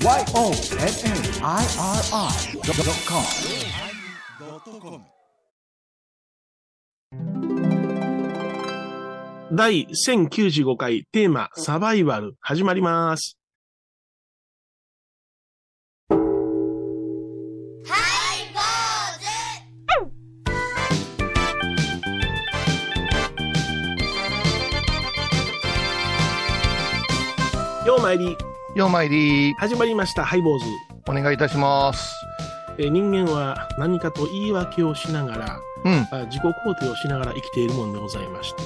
YONNIRI.com 第1095回テーマサバイバル始まります。ようまいり、ようまいり、始まりました、ハイボーズ。お願いいたします。えー人間は何かと言い訳をしながら、うん。あ自己肯定をしながら生きているものでございまして、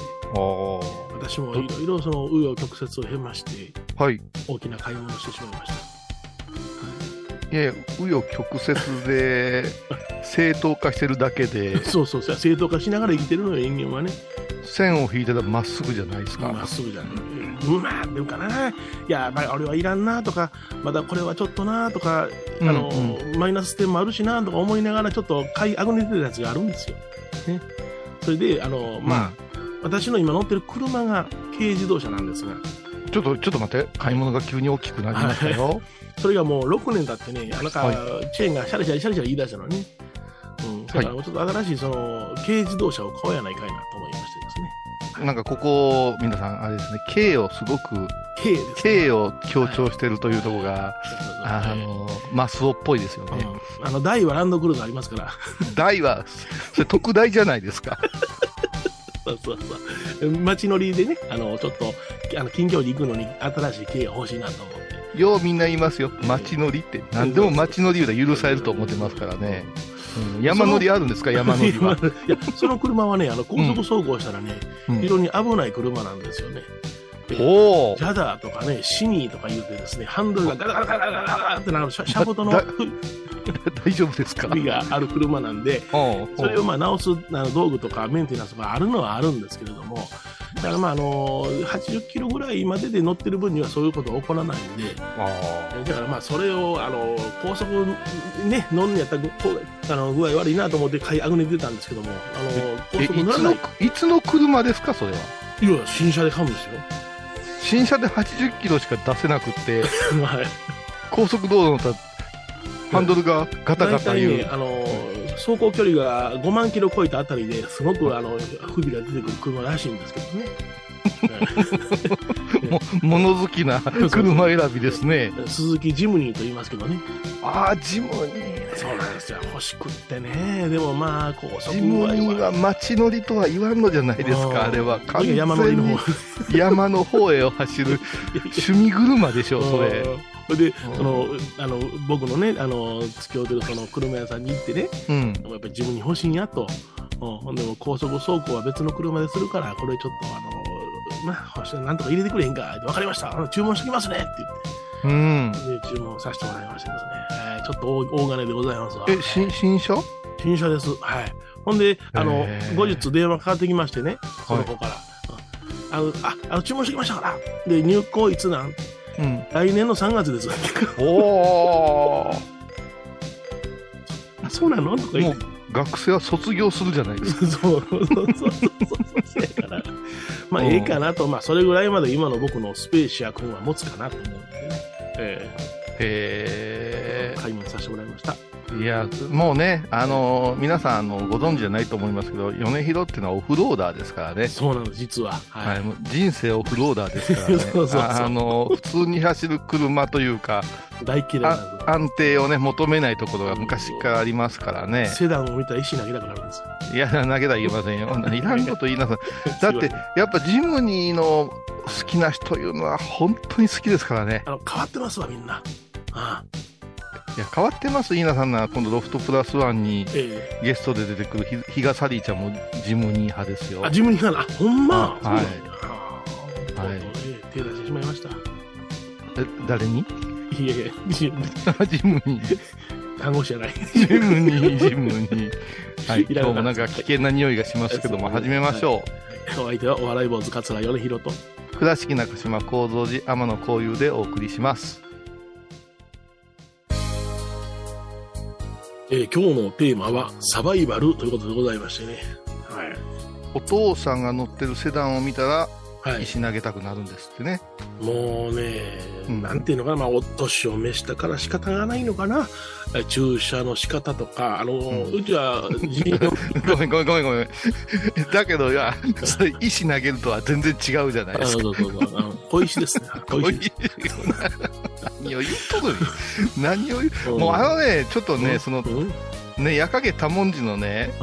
私もいろいろその紆余曲折を経まして、はい。大きな買い物をしてしまいました。いやいや、紆余曲折で 正当化してるだけで、そうそうそう、正当化しながら生きてるのよ、人間はね。線を引いてたらまっすぐじゃないですか。まっすぐじゃない。うん、まあ、でもかな。いや、まあ、俺はいらんなとか、まだこれはちょっとなとか、あの、うんマイナス点もあるしなとか思いながら、ちょっと買いあぐねてるやつがあるんですよ。ね。それで、あの、まあ、私の今乗ってる車が軽自動車なんですが、ちょっと、ちょっと待って、買い物が急に大きくなりましたよ。それがもう6年経ってね、なんか、はいチェーンがシャリシャリシャリシャリ言い出したのね。うん。だから、ちょっと新しい、その、軽自動車を買おうやないかいなと思いましてですね。なんかここ、皆さん、あれですね、K をすごく。K を強調してるというところが、そうそうそうあの、マスオっぽいですよね。うん、あの大はランドクルーザーありますから、大は、それ特大じゃないですか。そうそうそう街乗りでね、あのちょっとあの近距離行くのに新しい軽が欲しいなと思って、ようみんな言いますよ。街乗りって。何でも街乗りで許されると思ってますからね。うん山乗りあるんですか？山乗りは。いや、その車はね、あの高速走行したらね、うん。非常に危ない車なんですよね。でおおジ。ャダーとかね、シニーとか言うてですね、ハンドルがガラガラガラガラガラってなるシャボトのだ大丈夫ですか？首がある車なんで、それをまあ直すあの道具とかメンテナンスがあるのはあるんですけれども、だからまああの80キロぐらいまでで乗ってる分にはそういうことは起こらないんで、あだからまあそれをあの高速ね乗んのやったらあの具合悪いなと思って買いあぐねてたんですけども、あのー高えいつの速乗らない。いつの車ですかそれは？いや新車で買うんですよ。新車で80キロしか出せなくって はい。高速道路のたハンドルがガタガタいう、ねあの走行距離が5万キロ超えたあたりですごくあの不備が出てくる車らしいんですけどね。も物好きな車選びですね。鈴木ジムニーと言いますけどね。ああジムニーそうなんですよ。欲しくってね。でもまあ、高速ジムニーは街乗りとは言わんのじゃないですうん。かあれは。完全に山乗りの方。山の方へを走る 趣味車でしょうん。それで、うん。その、あの、僕のね、あの、付き合うてるその車屋さんに行ってね、うん。やっぱり自分に欲しいんやと。うん。でも高速走行は別の車でするから、これちょっとあの、な、なんとか入れてくれへんか。わかりました。注文してきますねってうん言って、で、注文させてもらいましてですね。えーちょっと大大金でございますわ。え新新車新車です。はい。ほんで、あの後日電話かかってきましてね、その子から。うんあの、あ、あの、注文してきましたから。で、入庫いつなん？うん来年の3月です。おおあ、そうなの？とか言って。学生は卒業するじゃないですか そうそうそうそうそうそうやから。まあ、うんええかなと、まあ、それぐらいまで今の僕のスペーシア君は持つかなと思うんでね。えへえ買い物させてもらいました。えいやもうねあのー皆さんあのご存知じゃないと思いますけど米広っていうのはオフローダーですからね。そうなの、実は。は。はいい、もう人生オフローダーですからね。そうそう普通に走る車というか大嫌い安定をね求めないところが昔からありますからね。セダンを見たら石投げたくなるんですよ。いや投げたらいけませんよ。いらんこと言いなさい。だってやっぱジムニーの好きな人というのは本当に好きですからね。あの、変わってますわ、みんな。ああいや変わってます稲さんなら今度ロフトプラスワンにえゲストで出てくるひ比嘉サリーちゃんもジムニー派ですよ。えあ、自分にかな。あ、ほんま？あはいそうなんはい。とうとうええ手出してしまいました。え誰に？いやいや、ジム ジムニー看護師じゃない。ジムニージムニー はいいらなかった。今日もなんか危険な匂いがしますけども始めましょう、お相手はお笑い坊主桂米広と。倉敷中島幸三寺天野幸雄でお送りしますえー今日のテーマはサバイバルということでございましてね。はい。お父さんが乗ってるセダンを見たらはい。石投げたくなるんですってねもうね、ーうんなんていうのかな、まあ、お年を召したから仕方がないのかな。えー注射の仕方とか、あのー、ううちは、ごめんごめんごめんごめん。だけど、いや、それ、石投げるとは全然違うじゃないあですか。そうそうそう。あの小石ですね。小石。何を言っとるん 何を言う、うん。もうあのね、ちょっとね、うん。そのね、矢影多文字のね、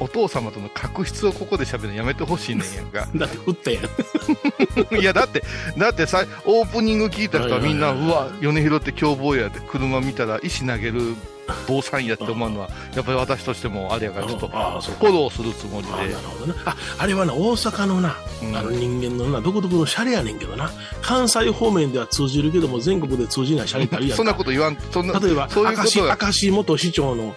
お父様との確執をここで喋るのやめてほしいねんやんか。だって、打ったやん。いや、だって、だってさ、オープニング聞いた人はみんな、はいうわ、米広って凶暴やって、車見たら石投げる坊さんやって思うのは、やっぱり私としてもあれやから、ちょっと、フォローするつもりあなるで。ほどね。あ、あれはな、大阪のな、うんあの人間のな、独特のシャレやねんけどな。関西方面では通じるけども、全国で通じないシャレってあるやんか。そんなこと言わん、そんな、例えば、そういうことは、明石元市長の、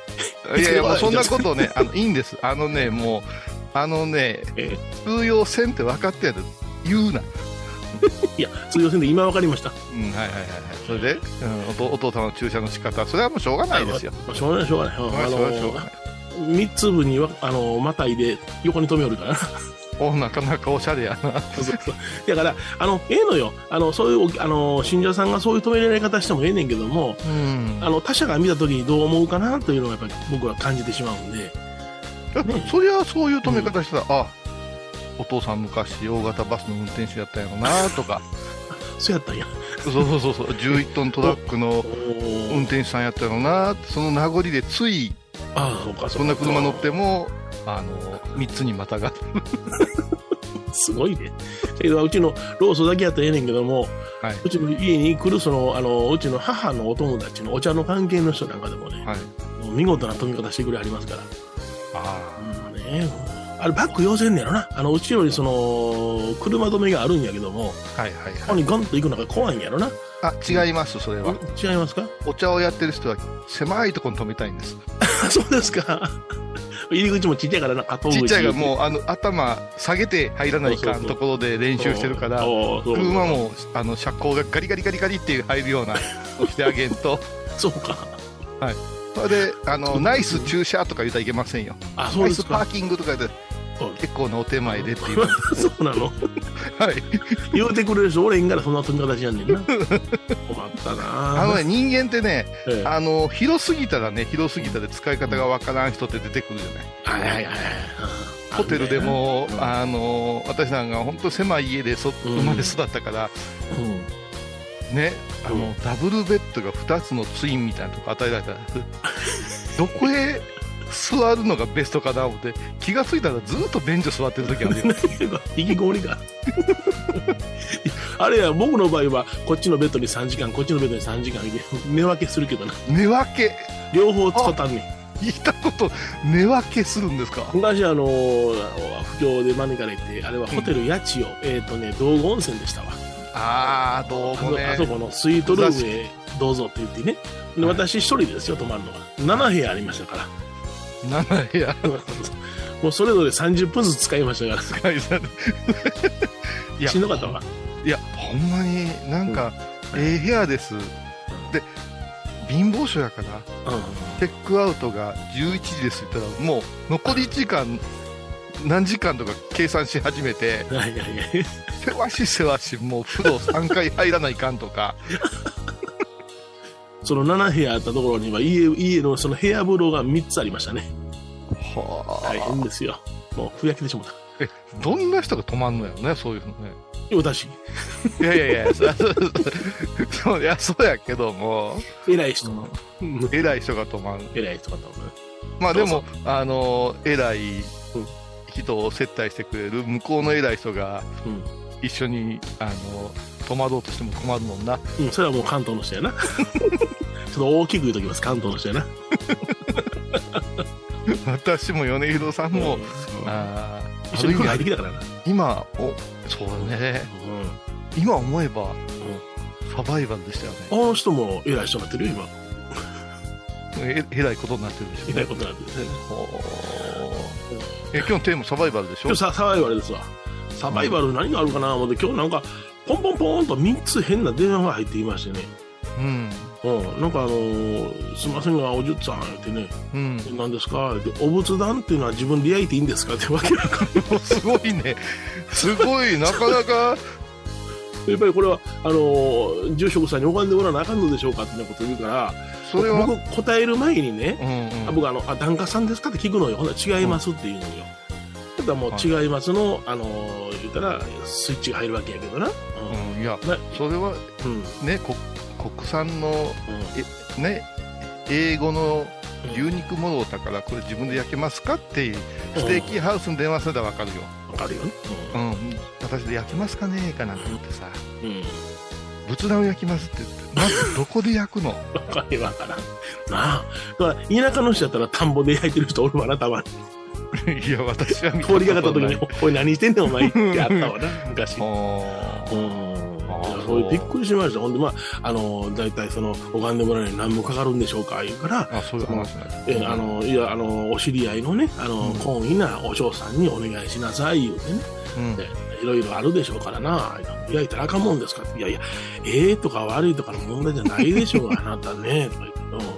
いやいや、もうそんなことね、あの、いいんです。あのね、もう、あのね、え通用せんって分かってやる。言うな。いや、通用線で今分かりました。うん、はいはいはいはい。それで、うん、お父お父さんの注射の仕方、それはもうしょうがないですよ。まあしょうがない、しょうがない。うんあのない。、三つ分には、あの、またいで横に止めおるからな。お、なかなかおしゃれやな。そうそうだから、あの、ええのよ。あの、そういう、あの、信者さんがそういう止められ方してもええねんけども、うん。あの、他者が見た時にどう思うかなというのがやっぱり僕は感じてしまうんで、ねそりゃそういう止め方したら、あ、お父さん昔大型バスの運転手やったんやろなとか、そうやったんや。そうそうそうそう、11トントラックのお運転手さんやったやろなその名残でつい、ああ、そうか、そうか。そんな車乗っても、あの、3つにまたがる。すごいね。だけど、うちのローソンだけやったらええねんけども、はいうちの家に来る、その、あの、うちの母のお友達のお茶の関係の人なんかでもね、はい。もう見事な止め方してくれありますから。あうんね、あれ、バック要せんねやろな。あの、うちよりその、車止めがあるんやけども、あ、はいはいここはい。にガンと行くのが怖いんやろな。あ、違います、それは。違いますか？お茶をやってる人は狭いところに止めたいんです。あ そうですか。入り口もちっちゃいからな、ちっちゃいがもう、あの、頭下げて入らないかんところで練習してるから、車も、あの、車高がガリガリガリガリって入るような、をしてあげんと。そうか。それで、あの、ナイス駐車とか言ったらいけませんよ。あ、そうですかナイスパー。キングとか言って、結構なお手前でっていう。そうなの？はい。言うてくれる人おれんからそんな飛び方しやんねんな。困ったなあのね、人間ってね、ええあの、広すぎたらね、広すぎたで使い方がわからん人って出てくるじゃない。はいはいはいはい。ホテルでも、うんあの、私なんか本当狭い家でそ生まれ育ったから、うんね、あの、うんダブルベッドが2つのツインみたいなとこ与えられたら、どこへ座るのがベストかな思って、気がついたらずっと便所座ってる時あるよ。引きこもりか。あれや、僕の場合は、こっちのベッドに3時間、こっちのベッドに3時間、寝分けするけどな。寝分け、両方使ったんねん。聞いたこと、寝分けするんですか？昔、あの、不況で招かれて、あれはホテル八千代、えっ、とね、道後温泉でしたわ。ああ、どうもね。あそこのスイートルームへどうぞって言ってね。ではい私一人ですよ、泊まるのが。7部屋ありましたから。7部屋もうそれぞれ30分ずつ使いましたから。使いされいやしんどかったわ。いや、ほんまになんか、ええ部屋です。で、貧乏症やから、うん。チェックアウトが11時ですって言ったら、もう残り時間、何時間とか計算し始めて、はいはいはい。せわしせわし、もう風呂3回入らないかんとか、その7部屋あったところには家、家のその部屋風呂が3つありましたね。は大変ですよ。もう、ふやけてしまった。え、どんな人が泊まんのよね、そういうのね。私、いやいやいや、そ そういや、そうやけども、偉い人。うん偉い人が泊まる。偉い人かと思う。まあでも、あの、偉い人を接待してくれる向こうの偉い人がうん。一緒に、あの、泊まろうとしても困るもんな。うん、それはもう関東の人やな。ちょっと大きく言うときます、関東の人やな。私も米広さんも、うんあー一緒にってきたからな。今、お、そうだね。うん。今思えば、サバイバルでしたよね。あの人も偉い人になってるよ、今。え、えらいことになってるでしょ。偉いことになってる。え、今日のテーマサバイバルでしょ？今日ササバイバルですわ。サバイバル何があるかな思って、今日なんか、ポンポンポンと3つ変な電話が入ってきましてね。うん。うん、なんかあのーすいませんが、おじゅっさんってね、うん。何ですか？って、お仏壇っていうのは自分で焼いていいんですか？ってわけわかんない。すごいね。すごい、なかなか、やっぱりこれは、あのー住職さんに拝んでもらわなあかんのでしょうかってなことを言うから、それは、僕答える前にね、うんうんあ僕あの、あ、檀家さんですかって聞くのよ。ほんなら違いますって言うのよ。だからもう違いますの、あのー言ったら、スイッチが入るわけやけどな。うんいやうん。なそれはうん。ねこ国産のうんね英語の牛肉もろだからこれ自分で焼けますか？っていうステーキハウスに電話すれば分かるよ、わかるよね。うん私で焼けますかね？かなんて言ってさうん。うん。仏壇を焼きますって言ってまずどこで焼くの？わかるわからん。なあ。だから、田舎の人やったら田んぼで焼いてる人おるわな、たまに。いや私は見通りがかった時におい、何してんねん、お前ってあったわな、昔。あうん。ーいやそれびっくりしました。ほんで、まあ、あの、大体その、拝んでもらうのに何もかかるんでしょうか、言うから、あそういう話なんですえ、あの、いや、あの、お知り合いのね、あの、うん懇意なお嬢さんにお願いしなさい、言うてね。いろいろあるでしょうからな。焼いたらあかんもんですかいやいや、ええとか悪いとかの問題じゃないでしょうが、あなたね。とか言ってうん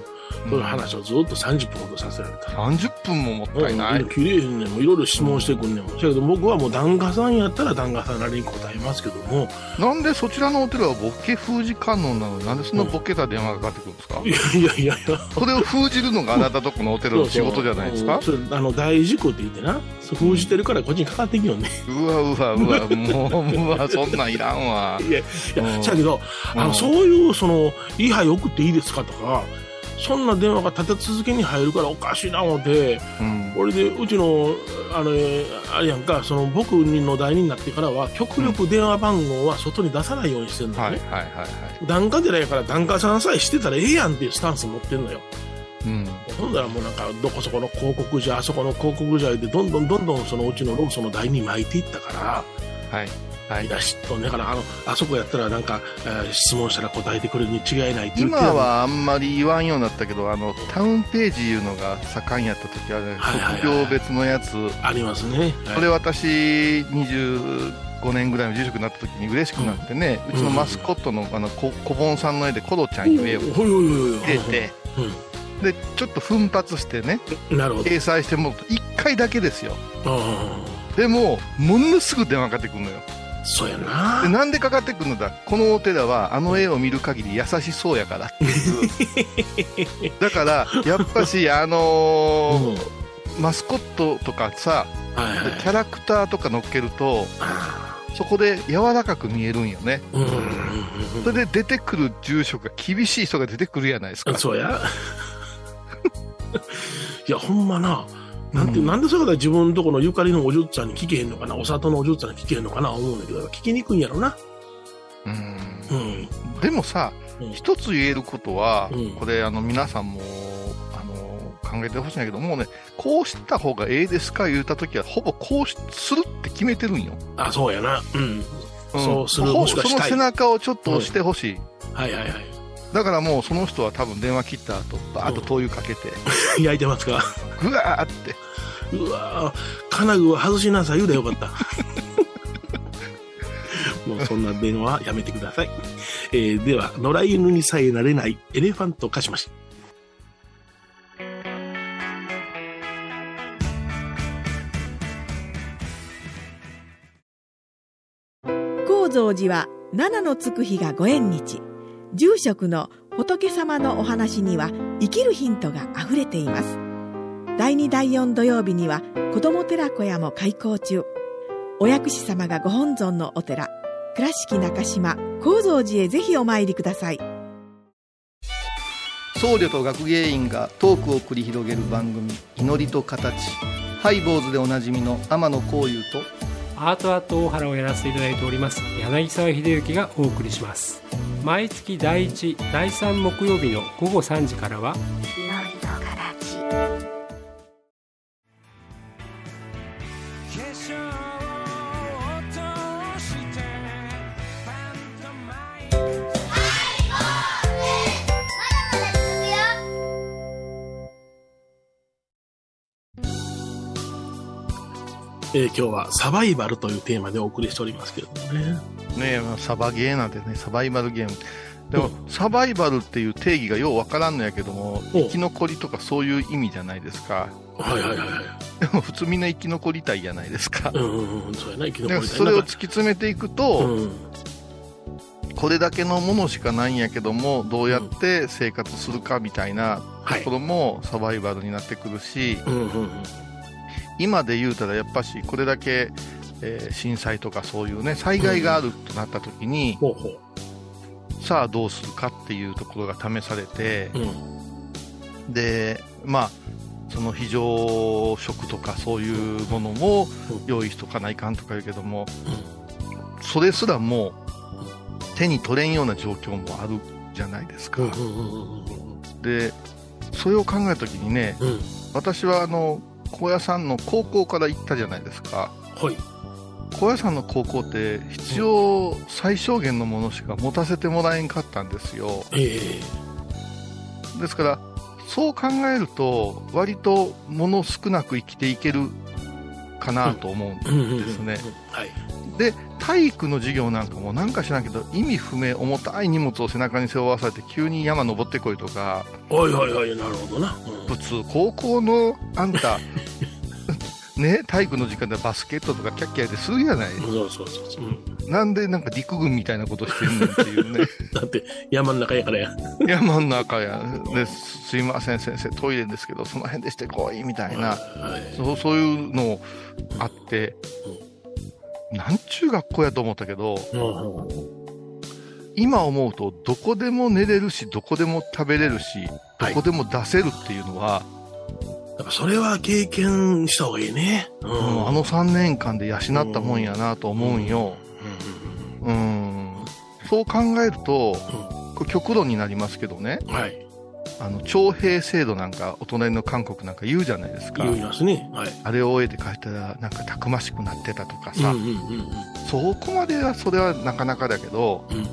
そういう話をずっと30分ほどさせられた。30分ももったいない、うん、綺麗にね、もういろいろ質問してくんねんもん。だけど僕はもう檀家さんやったら檀家さんなりに答えますけども、なんでそちらのお寺はボケ封じ観音なの？になんでそんなボケた電話がかかってくるんですか、いやいやいやいや。それを封じるのがあなたとこのお寺の仕事じゃないですか？そうそううん。それあの大事故って言ってな、封じてるからこっちにかかってきよね。うわうわうわもううわそんなんいらんわ。いや、いや、うん。だけど、あの、うん。そういう、その、位牌送っていいですかとか、そんな電話が立て続けに入るからおかしいな思って、うんこれで、うちの、あの、えーあれやんか、その、僕の代になってからは、極力電話番号は外に出さないようにしてるのね。はいはいはいはい檀家寺やから檀家さんさえしてたらええやんっていうスタンス持ってんのよ。うんほんだらもうなんか、どこそこの広告じゃ、あそこの広告じゃで、どんどんどんどんそのうちのローソンの台に巻いていったから、はいはい。いや、嫉妬ね。だから、あの、あそこやったらなんか、えー質問したら答えてくれるに違いない今はあんまり言わんようになったけどあのタウンページいうのが盛んやった時はね職業別のやつ。ありますね。はい。これ私25年ぐらいの住職になった時に嬉しくなってね、うちのマスコットのあのこ小盆さんの絵でコロちゃんいう絵を入れてでちょっと奮発してね。掲載してもらうと1回だけですよ。あでもものすぐ電話かかってくるのよ。あ、そうやなで。なんでかかってくるのだ？このお寺はあの絵を見る限り優しそうやからっていう だからやっぱしあうん。のーマスコットとかさはいはい。キャラクターとか乗っけるとあそこで柔らかく見えるんよねーうんうんうんそれで出てくる住職が厳しい人が出てくるやないですかうん。そうや。いや、ほんまな。なんて、うん。なんでそういうことは自分のとこのゆかりのお嬢ちゃんに聞けへんのかな？お里のお嬢ちゃんに聞けへんのかな？思うんだけど、聞きにくいんやろな。うん。うん。でもさうん。一つ言えることはうん。これあの皆さんもあの考えてほしいんだけどもうねこうした方がええですか言うた時はほぼこうしするって決めてるんよ。あ、そうやな。うん。うん。そうするほもしくはしその背中をちょっと押してほしい、はいはいはい。だからもうその人は多分電話切った後バーッと灯油かけて 焼いてますかぐわーってうわぁ、金具を外しなさい言うでよかった。もうそんな電話はやめてください。えーでは、野良犬にさえなれないエレファントカシマシ。高蔵寺は七のつく日がご縁日住職の仏様のお話には生きるヒントがあふれています。第2第4土曜日には子ども寺小屋も開校中。お薬師様がご本尊のお寺倉敷中島・高蔵寺へぜひお参りください。僧侶と学芸員がトークを繰り広げる番組「祈りと形」ハイ坊主でおなじみの天野幸雄とアートアート大原をやらせていただいております柳沢秀幸がお送りします毎月第1第3木曜日の午後3時からはえー今日はサバイバルというテーマでお送りしておりますけれどもね。サバゲーなんてねサバイバルゲーム。でも、うサバイバルっていう定義がようわからんのやけどもお生き残りとかそういう意味じゃないですか。はいはいはいはい。で も普通みんな生き残りたいじゃないですか。うんうんうん、そうやな、生きで残りたい。それを突き詰めていくと、うん。これだけのものしかないんやけどもどうやって生活するかみたいなはいところもサバイバルになってくるし、うんうんうん今で言うたらやっぱしこれだけ、えー震災とかそういうね災害があるとなった時に、ほうほさあどうするかっていうところが試されてう、うん。でまあその非常食とかそういうものもうん。用意しとかないかんとか言うけども、それすらもう手に取れんような状況もあるじゃないですか、うんうんうんうんでそれを考えた時にねうんうん。私はあの高野山の高校から行ったじゃないですか。はい。高野山の高校って必要最小限のものしか持たせてもらえんかったんですよ。ええ。ですからそう考えると割と物少なく生きていけるかなと思うんですね、はい。で体育の授業なんかもなんか知らんけど意味不明重たい荷物を背中に背負わされて急に山登ってこいとかはいはいはいなるほどな、うん普通高校のあんた ね体育の時間でバスケットとかキャッキャやでするじゃない。そうそうそうそう、うんなんでなんか陸軍みたいなことしてんねんっていうね。だって山の中やからや。山の中やです。すいません先生。トイレですけどその辺でしてこいみたいな。はいそうそういうのあって、なんちゅう学校やと思ったけど今思うとどこでも寝れるしどこでも食べれるしどはい。こでも出せるっていうのは、だからそれは経験した方がいいね。ううんあの3年間で養ったもんやなと思うんよ、うん。うん。そう考えるとこれ極論になりますけどね。はい。あの徴兵制度なんかお隣の韓国なんか言うじゃないですか。言いますね。はい。あれを終えて帰ったらなんかたくましくなってたとかさ、うんうんうんそこまではそれはなかなかだけどうん。うん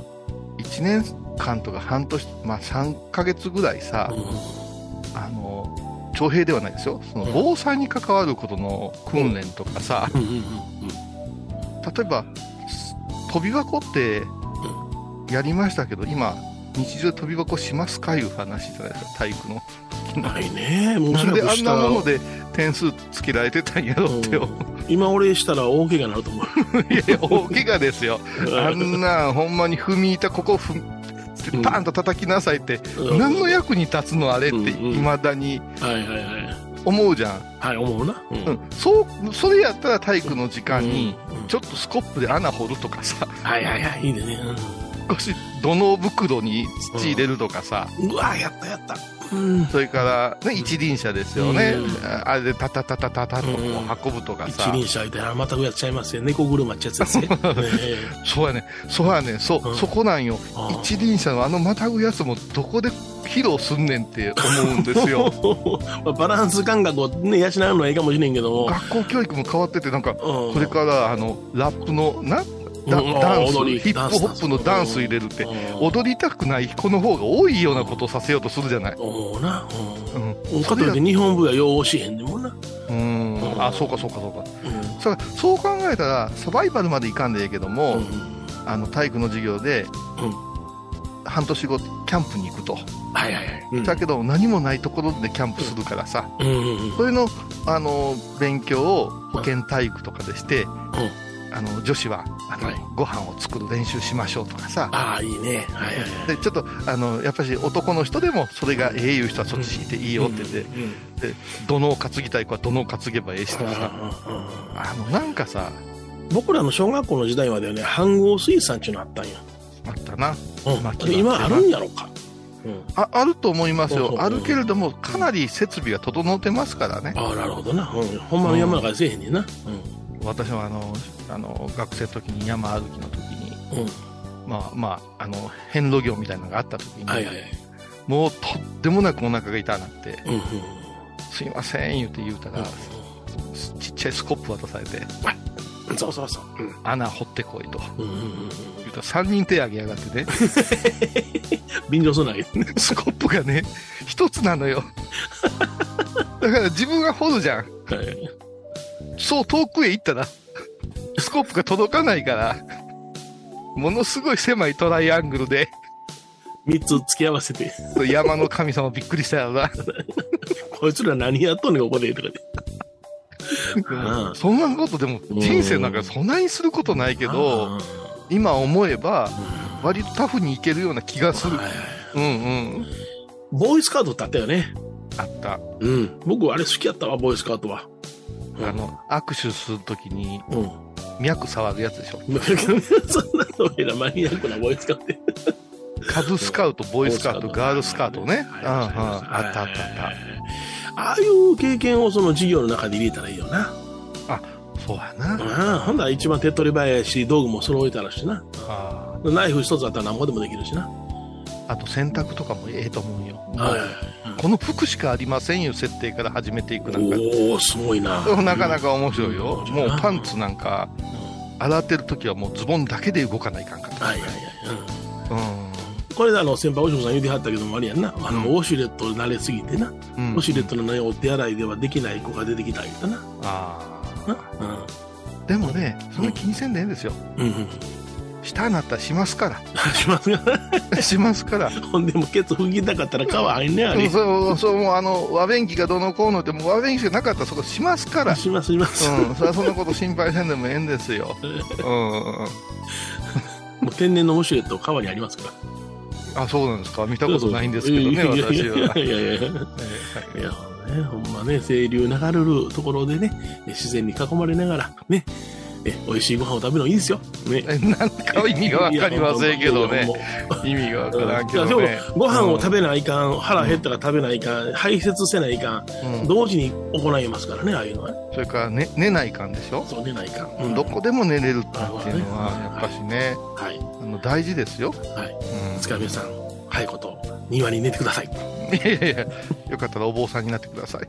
1年間とか半年、まあ、3ヶ月ぐらいさ、うんあの徴兵ではないですよ。その防災に関わることの訓練とかさ、うんうんうん例えば飛び箱ってやりましたけど今日常で飛び箱しますかいう話じゃないですか体育のうん。ないね。もうなんであんなもので。で点数つけられてたんやろってよ、今俺したら大怪我になると思う。いやいや大怪我ですよあんなんほんまに踏み板ここふんうんパンと叩きなさいって、うん何の役に立つのあれってうんうんいまだにはいはいはい。思うじゃん、はい、思うな。ううん、そうそれやったら体育の時間にうんうんちょっとスコップで穴掘るとかさはいはいはい。いいね。少し土の袋に土入れるとかさ、うん。うわ、やったやった。うん。それから、ね、一輪車ですよね、うんあれでタタタタタタと運ぶとか一さ、輪車いて、あまたやっちゃいますよ。猫車っちゃやつですね。ねそうやねそうやねそう、うんそこなんよ一輪車のあのまたぐやつもどこで披露すんねんって思うんですよまあバランス感覚をね、養うのはいいかもしれんけども。学校教育も変わっててなんかここれからあのラップのなダンスヒップホップのダンス入れるって踊りたくない子の方が多いようなことをさせようとするじゃない、思うな。うんうん。かといって日本舞はよう教えへんねんもんな。うんうんあそうかそうかそうかうん。そうそう考えたらサバイバルまでいかんでええけども、うんあの体育の授業で、半年後キャンプに行くと、はいはいはい。うんだけど何もないところでキャンプするからさ、うんうんうん。それのあの勉強を保健体育とかでして、あの女子はあの、はいご飯を作る練習しましょうとかさああ、いいね。はいはいはい。でちょっとあのやっぱり男の人でもそれがええいう人はそっち引いていいよって言って、うんうんで土のを担ぎたい子は土のを担げばええしとかさ、うんうんうんあのなんかさ僕らの小学校の時代まではね、飯合水産っていうのあったんよ。あったなうんまあ今あるんやろか。うん。ああると思いますよ、うんあるけれどもかなり設備が整ってますからね、ああ、なるほどな。うん。ほんまの山の中でせえへんねんな。私はあのあの学生の時に山歩きの時にうん。うん。まあまああの遍路業みたいなのがあった時に、はいはいはい。もうとってもなくお腹が痛なってうんうん。「すいません」言うて言うたら、ちっちゃいスコップ渡されてうん。そうそうそう。「穴掘ってこい」とうん。うんうんうん。言うたら3人手挙げやがってね 便乗すなよ。スコップがね一つなのよ だから自分が掘るじゃんはい。そう遠くへ行ったらスコップが届かないからものすごい狭いトライアングルで三つ付き合わせて、山の神様びっくりしたよなこいつら何やっとんねん、ここで、とかで。うんそんなことでも人生なんかそんなにすることないけどうん今思えば割とタフにいけるような気がする。うんうん。ボーイスカウトってあったよね。あった。うん。僕、あれ好きやったわ、ボーイスカウトは。あの、握手するときにうん。脈触るやつでしょ。そんなのえらマニアックなボーイスカウトって。カブスカウト、ボーイスカウト、ガールスカウトね。あったはいあったあっああいう経験をその授業の中で入れたらいいよな。た。そうやな。ああ、ほんなら一番手っ取り早いし、道具も揃えたらしな。あナイフ一つあったら何ぼでもできるしな。あと洗濯とかもええと思うよ。はい。この服しかありませんよ、設定から始めていくなんか。おおすごいな。なかなか面白いよ。うんもうパンツなんか、洗ってる時はもうズボンだけで動かないかんから。はいはいはい。うんうん。これであの先輩お嬢さん言うてはったけどもあれやんな、あのうんウォシュレット慣れすぎてな、うんウォシュレットの、ね、お手洗いではできない子が出てきたりとな。あなあ。でもね、そんな気にせんでええんですよ。うん。うんうん。下になったらしますか しますが、ら。しますから。ほんでもケツ拭きたかったら川入んねあれ。そう、そう、もうあの、和便器がどのこうのって、もう和便器がなかったらそこしますから。しますします。うん、それはそんなこと心配せんでもええんですよ。うん。もう天然のウォシュレット川にありますから。あ、そうなんですか？見たことないんですけどね、いやいや私は。いやいやいや。いやね、ほんまね、清流流れるところでね、自然に囲まれながら、ね、え美味しいご飯を食べるのいいですよ。ね。えなんか意味がわかりませんけどね。意味がわからんけどね。もご飯を食べないかん、腹減ったら食べないかん、排泄せないかん、うん同時に行いますからね、ああいうのはね。それから、ね、寝ないかんでしょ、そう出ないかん。うん、どこでも寝れるっていうのは、やっぱしね、はい。あの大事ですよ。はい。うん塚部さん、早いこと、庭に寝てください。いやいやいや、よかったらお坊さんになってください。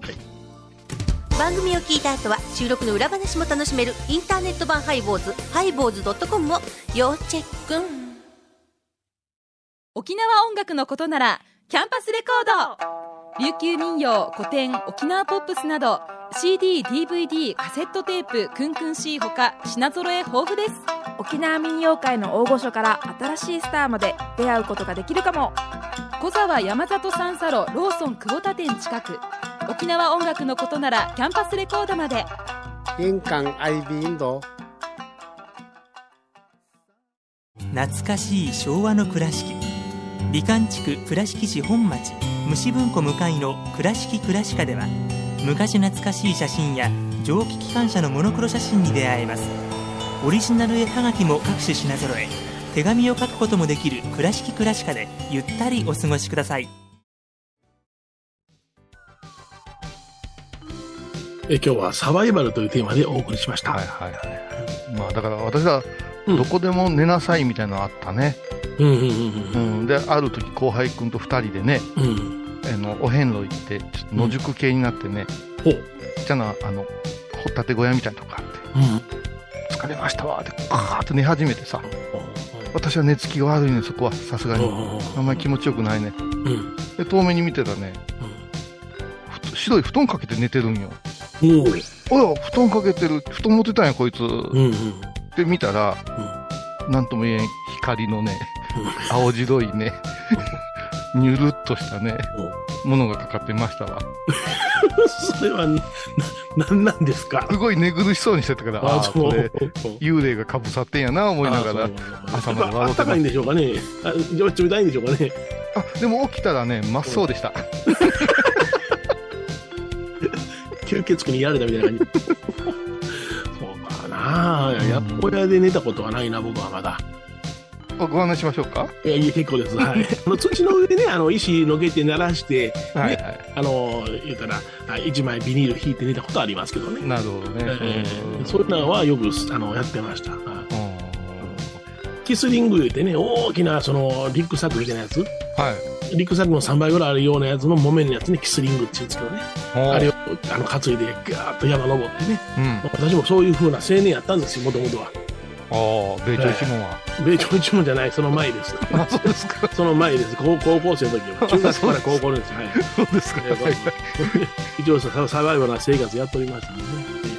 番組を聞いた後は収録の裏話も楽しめるインターネット版ハイボーズハイボーズドットコムを要チェック。沖縄音楽のことならキャンパスレコード。琉球民謡古典沖縄ポップスなど CD、DVD、カセットテープ、クンクン C ほか品揃え豊富です。沖縄民謡界の大御所から新しいスターまで出会うことができるかも。小沢山里三佐路ローソン久保田店近く。沖縄音楽のことならキャンパスレコードまで。印鑑 IB インド。懐かしい昭和の倉敷。美観地区倉敷市本町虫文庫向かいの「倉敷倉歯科」では昔懐かしい写真や蒸気機関車のモノクロ写真に出会えますオリジナル絵はがきも各種品揃え手紙を書くこともできる「倉敷倉歯科」でゆったりお過ごしくださいえ今日はサバイバルというテーマでお送りしました。はいはいはい。まあだから私は、うんどこでも寝なさいみたいなのあったね。うんうんうんうん。で、ある時後輩くんと二人でね、うん。うん。あの、お遍路行って、ちょっと野宿系になってね、ほう。ちっちゃな、あの、掘ったて小屋みたいなとこがあって、うん。疲れましたわって、ガーッと寝始めてさ、私は寝つきが悪いね、そこは、さすがに。あんまり気持ちよくないね。うん。で、遠目に見てたね、ふ白い布団かけて寝てるんよ。うん。おや、布団かけてる、布団持ってたんや、こいつ。うん。うん。で、見たら、なんとも言えん光のね、青白いね、にゅるっとしたね、ものがかかってましたわ。それは、な、なんなんですか？すごい寝苦しそうにしてたから、ああ、これ、幽霊がかぶさってんやな、思いながら。朝まで笑あったかいんってましでしょうかね。あ、冷たいんでしょうかね？た。あ、でも起きたらね、真っ青でした。吸血鬼にやられたみたいな感じ。そうかなやっぽ屋で寝たことはないな、僕はまだ。ご案内しましょうか？いや、いや結構です。はい。あの、土の上でね、あの、石のけて鳴らして、はいねあの、言うたら、あ一枚ビニール引いて寝たことはありますけどね。なるほどね。えうんーそういうのはよく、あの、やってました。キスリング言うてね、大きな、その、リュックサックみたいなやつ、はい。リュックサックの3倍ぐらいあるようなやつの木綿のやつにキスリングって言うんですけどね。あれを。を、あの、担いで、ガーッと山登ってね。うん。私もそういう風な青年やったんですよ、もともとは。ああ、米朝一門は。米朝一門じゃない、その前です。あ、そうですか。その前です。高高校生の時は。中学から高校です。はい。そうですか。えー 一応ササバイバルな生活やっておりましたのでね。えー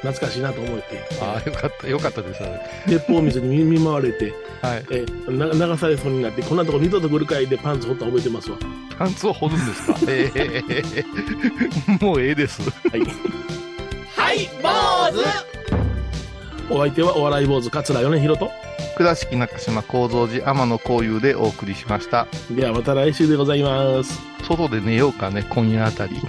懐かしいなと思って。ああ、よかった、よかったです。鉄砲水に見舞われて、はい。えーな流されそうになって、こんなとこ二度と来るかいでパンツ掘ったの覚えてますわ。パンツを掘るんですか？ええもうええです。はい。はい坊主お相手はお笑い坊主桂米宏と、倉敷中島幸三寺天野幸雄でお送りしました。ではまた来週でございます。外で寝ようかね、今夜あたり。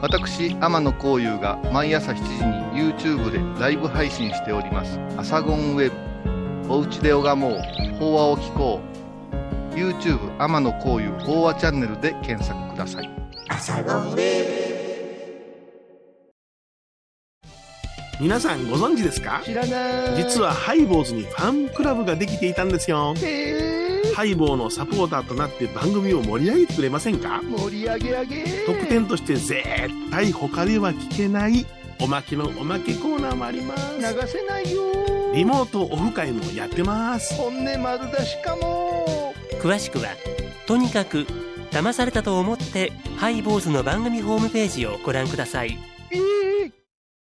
私、天野幸雄が毎朝7時に YouTube でライブ配信しております。アサゴンウェブ。おうちで拝もう。法話を聞こう。YouTube 天野幸雄法話チャンネルで検索ください。皆さんご存知ですか？知らない。実はハイボーズにファンクラブができていたんですよ。ハイボーのサポーターとなって番組を盛り上げてくれませんか？盛り上げ上げ。特典として絶対他では聞けないおまけのおまけコーナーもあります。流せないよ。リモートオフ会もやってます。本音丸出しかも。詳しくはとにかく騙されたと思ってハイボーズの番組ホームページをご覧くださいええ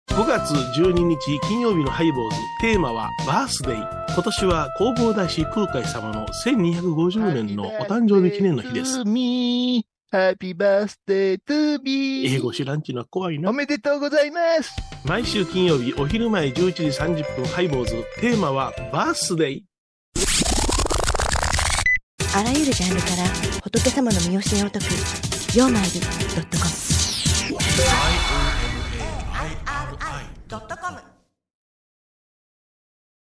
5月12日金曜日のハイボーズテーマはバースデイ今年は弘法大師空海様の1250年のお誕生日記念の日です。me, happy birthday to me. 英語知らんちのは怖いなお。めでとうございます。毎週金曜日お昼前11時30分ハイボーズテーマはバースデイあらゆるジャンルから仏様の見教えを解く「曜マイル .com」「」